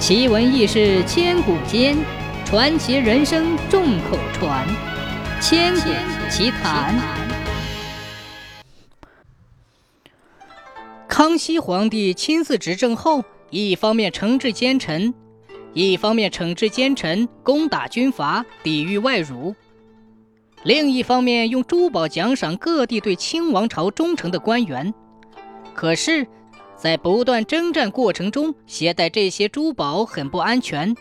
奇闻异事千古间，传奇人生众口传。千古奇谈。康熙皇帝亲自执政后，一方面惩治奸臣，一方面惩治奸臣，攻打军阀，抵御外辱；另一方面用珠宝奖赏各地对清王朝忠诚的官员。可是。在不断征战过程中，携带这些珠宝很不安全。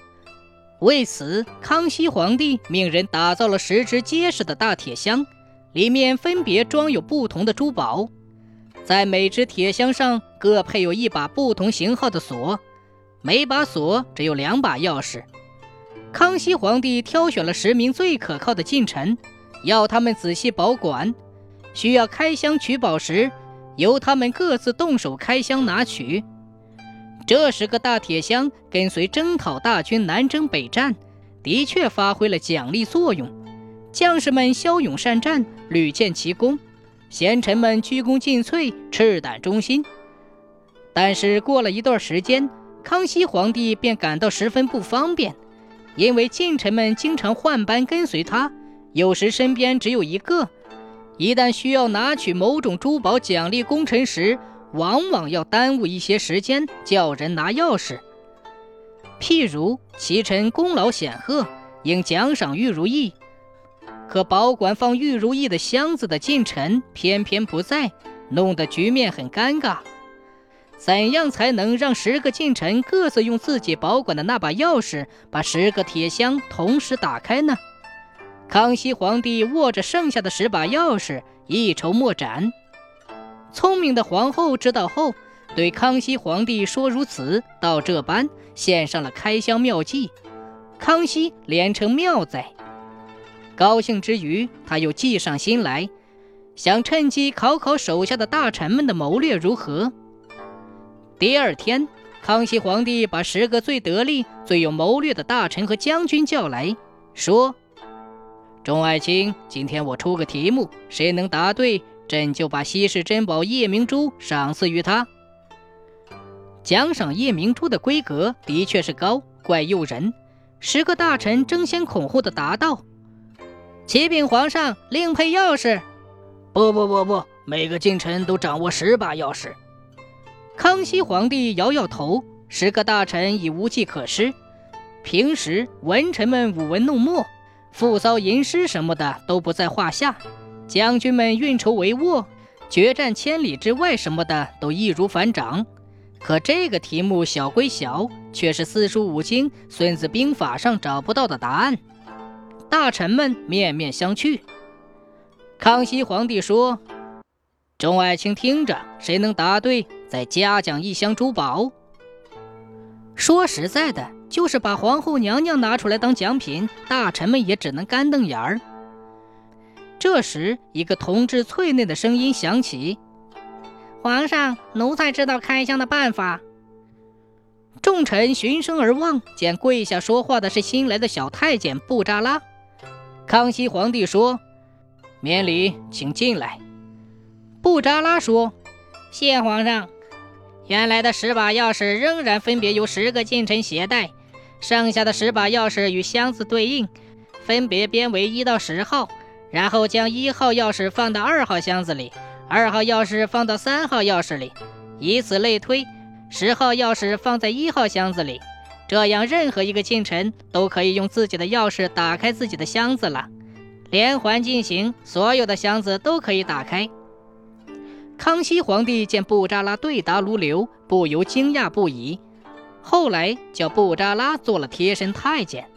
为此，康熙皇帝命人打造了十只结实的大铁箱，里面分别装有不同的珠宝，在每只铁箱上各配有一把不同型号的锁，每把锁只有两把钥匙。康熙皇帝挑选了十名最可靠的近臣，要他们仔细保管，需要开箱取宝时。由他们各自动手开箱拿取。这十个大铁箱跟随征讨大军南征北战，的确发挥了奖励作用。将士们骁勇善战，屡建奇功；贤臣们鞠躬尽瘁，赤胆忠心。但是过了一段时间，康熙皇帝便感到十分不方便，因为近臣们经常换班跟随他，有时身边只有一个。一旦需要拿取某种珠宝奖励功臣时，往往要耽误一些时间，叫人拿钥匙。譬如其臣功劳显赫，应奖赏玉如意，可保管放玉如意的箱子的近臣偏偏不在，弄得局面很尴尬。怎样才能让十个近臣各自用自己保管的那把钥匙，把十个铁箱同时打开呢？康熙皇帝握着剩下的十把钥匙，一筹莫展。聪明的皇后知道后，对康熙皇帝说：“如此，到这般，献上了开箱妙计。”康熙连称妙哉。高兴之余，他又计上心来，想趁机考考手下的大臣们的谋略如何。第二天，康熙皇帝把十个最得力、最有谋略的大臣和将军叫来说。众爱卿，今天我出个题目，谁能答对，朕就把稀世珍宝夜明珠赏赐于他。奖赏夜明珠的规格的确是高，怪诱人。十个大臣争先恐后的答道：“启禀皇上，另配钥匙。”“不不不不，每个近臣都掌握十把钥匙。”康熙皇帝摇摇头，十个大臣已无计可施。平时文臣们舞文弄墨。复骚吟诗什么的都不在话下，将军们运筹帷幄、决战千里之外什么的都易如反掌。可这个题目小归小，却是四书五经、孙子兵法上找不到的答案。大臣们面面相觑。康熙皇帝说：“众爱卿听着，谁能答对，再嘉奖一箱珠宝。”说实在的。就是把皇后娘娘拿出来当奖品，大臣们也只能干瞪眼儿。这时，一个铜质脆嫩的声音响起：“皇上，奴才知道开箱的办法。”众臣循声而望，见跪下说话的是新来的小太监布扎拉。康熙皇帝说：“免礼，请进来。”布扎拉说：“谢皇上。原来的十把钥匙仍然分别由十个近臣携带。”剩下的十把钥匙与箱子对应，分别编为一到十号，然后将一号钥匙放到二号箱子里，二号钥匙放到三号钥匙里，以此类推，十号钥匙放在一号箱子里，这样任何一个近臣都可以用自己的钥匙打开自己的箱子了。连环进行，所有的箱子都可以打开。康熙皇帝见布扎拉对答如流，不由惊讶不已。后来叫布扎拉做了贴身太监。